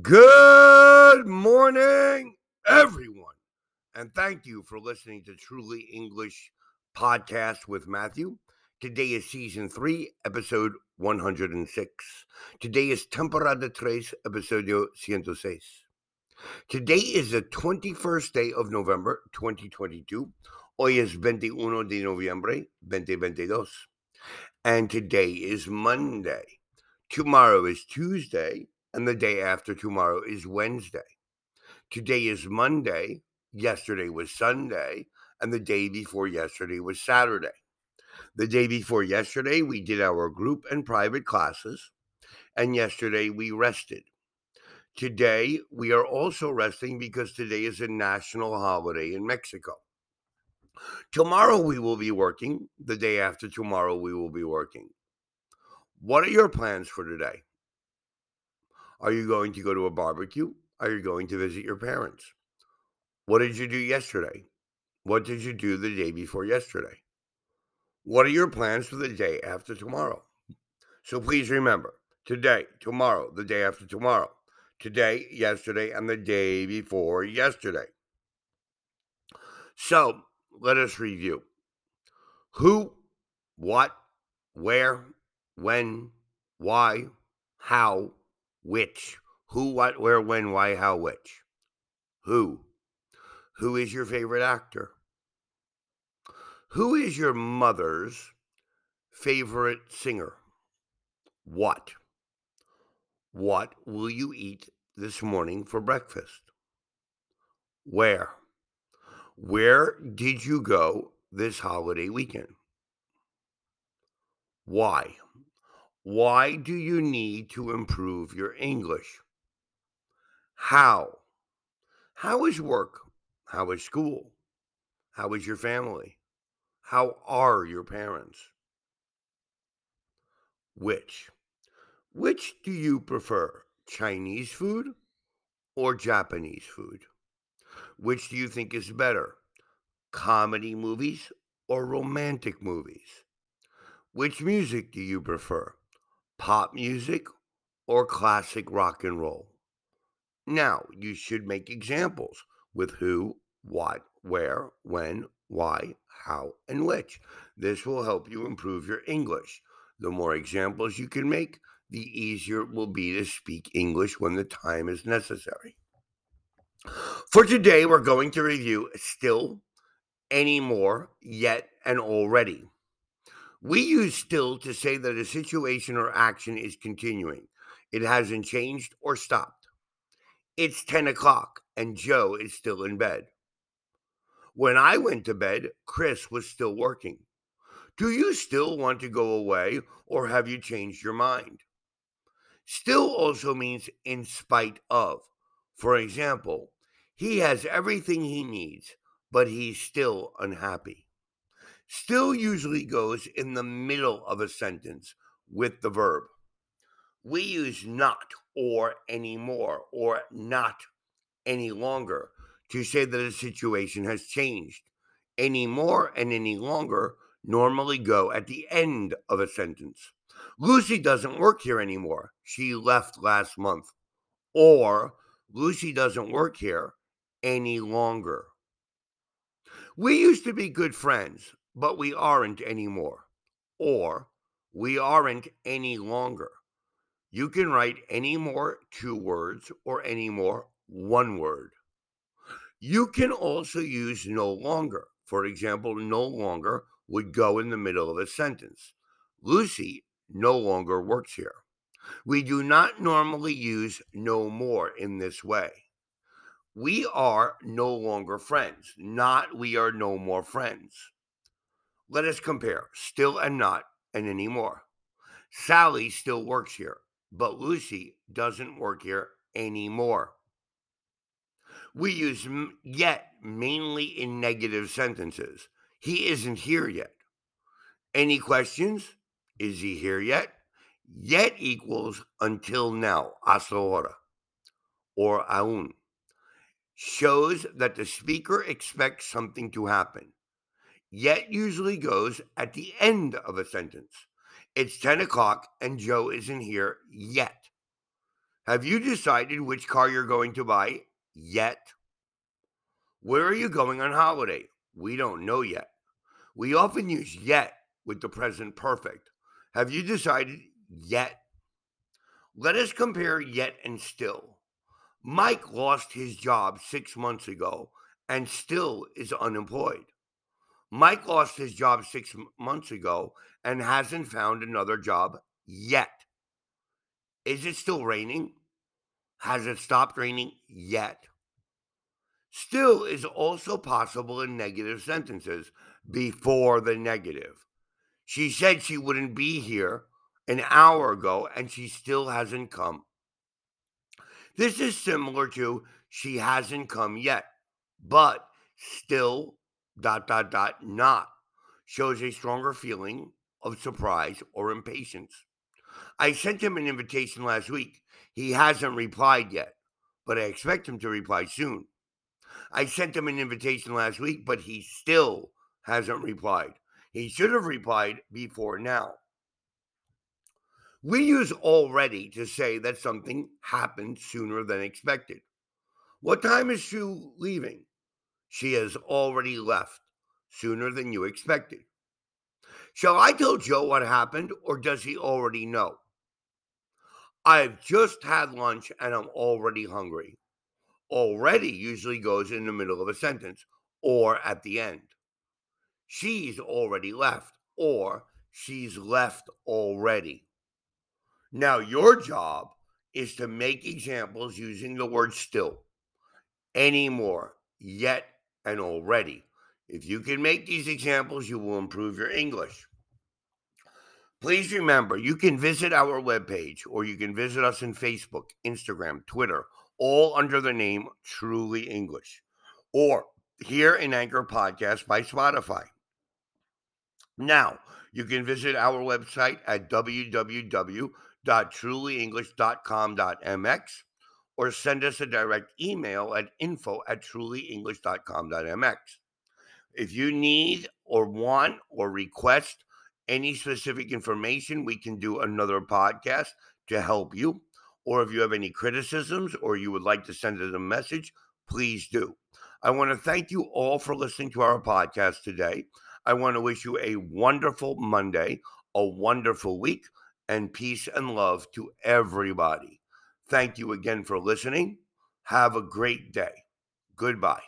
Good morning, everyone. And thank you for listening to Truly English Podcast with Matthew. Today is season three, episode 106. Today is temporada tres, episodio 106. Today is the 21st day of November 2022. Hoy es 21 de noviembre 2022. And today is Monday. Tomorrow is Tuesday and the day after tomorrow is Wednesday. Today is Monday, yesterday was Sunday, and the day before yesterday was Saturday. The day before yesterday, we did our group and private classes, and yesterday we rested. Today, we are also resting because today is a national holiday in Mexico. Tomorrow, we will be working. The day after tomorrow, we will be working. What are your plans for today? Are you going to go to a barbecue? Are you going to visit your parents? What did you do yesterday? What did you do the day before yesterday? What are your plans for the day after tomorrow? So please remember today, tomorrow, the day after tomorrow, today, yesterday, and the day before yesterday. So let us review who, what, where, when, why, how, which? Who, what, where, when, why, how, which? Who? Who is your favorite actor? Who is your mother's favorite singer? What? What will you eat this morning for breakfast? Where? Where did you go this holiday weekend? Why? Why do you need to improve your English? How? How is work? How is school? How is your family? How are your parents? Which? Which do you prefer, Chinese food or Japanese food? Which do you think is better, comedy movies or romantic movies? Which music do you prefer, pop music, or classic rock and roll. Now, you should make examples with who, what, where, when, why, how, and which. This will help you improve your English. The more examples you can make, the easier it will be to speak English when the time is necessary. For today, we're going to review still, anymore, yet, and already. We use still to say that a situation or action is continuing. It hasn't changed or stopped. It's 10 o'clock and Joe is still in bed. When I went to bed, Chris was still working. Do you still want to go away or have you changed your mind? Still also means in spite of. For example, he has everything he needs, but he's still unhappy still usually goes in the middle of a sentence with the verb. We use not or anymore or not any longer to say that a situation has changed. Anymore and any longer normally go at the end of a sentence. Lucy doesn't work here anymore. She left last month. Or Lucy doesn't work here any longer. We used to be good friends but we aren't anymore. Or we aren't any longer. You can write any more two words or any more one word. You can also use no longer. For example, no longer would go in the middle of a sentence. Lucy no longer works here. We do not normally use no more in this way. We are no longer friends, not we are no more friends. Let us compare still and not and anymore. Sally still works here, but Lucy doesn't work here anymore. We use yet mainly in negative sentences. He isn't here yet. Any questions? Is he here yet? Yet equals until now, hasta ahora, or aún. Shows that the speaker expects something to happen yet usually goes at the end of a sentence. It's 10 o'clock and Joe isn't here yet. Have you decided which car you're going to buy yet? Where are you going on holiday? We don't know yet. We often use yet with the present perfect. Have you decided yet? Let us compare yet and still. Mike lost his job six months ago and still is unemployed. Mike lost his job six months ago and hasn't found another job yet. Is it still raining? Has it stopped raining yet? Still is also possible in negative sentences before the negative. She said she wouldn't be here an hour ago and she still hasn't come. This is similar to she hasn't come yet, but still dot dot dot not shows a stronger feeling of surprise or impatience. I sent him an invitation last week. He hasn't replied yet, but I expect him to reply soon. I sent him an invitation last week, but he still hasn't replied. He should have replied before now. We use already to say that something happened sooner than expected. What time is Sue leaving? She has already left sooner than you expected. Shall I tell Joe what happened, or does he already know? I've just had lunch and I'm already hungry. Already usually goes in the middle of a sentence or at the end. She's already left, or she's left already. Now, your job is to make examples using the word still, anymore, yet, and already. If you can make these examples, you will improve your English. Please remember, you can visit our webpage or you can visit us in Facebook, Instagram, Twitter, all under the name Truly English, or here in Anchor Podcast by Spotify. Now, you can visit our website at www.trulyenglish.com.mx or send us a direct email at info at trulyenglish.com.mx. If you need or want or request any specific information, we can do another podcast to help you. Or if you have any criticisms or you would like to send us a message, please do. I want to thank you all for listening to our podcast today. I want to wish you a wonderful Monday, a wonderful week, and peace and love to everybody. Thank you again for listening. Have a great day. Goodbye.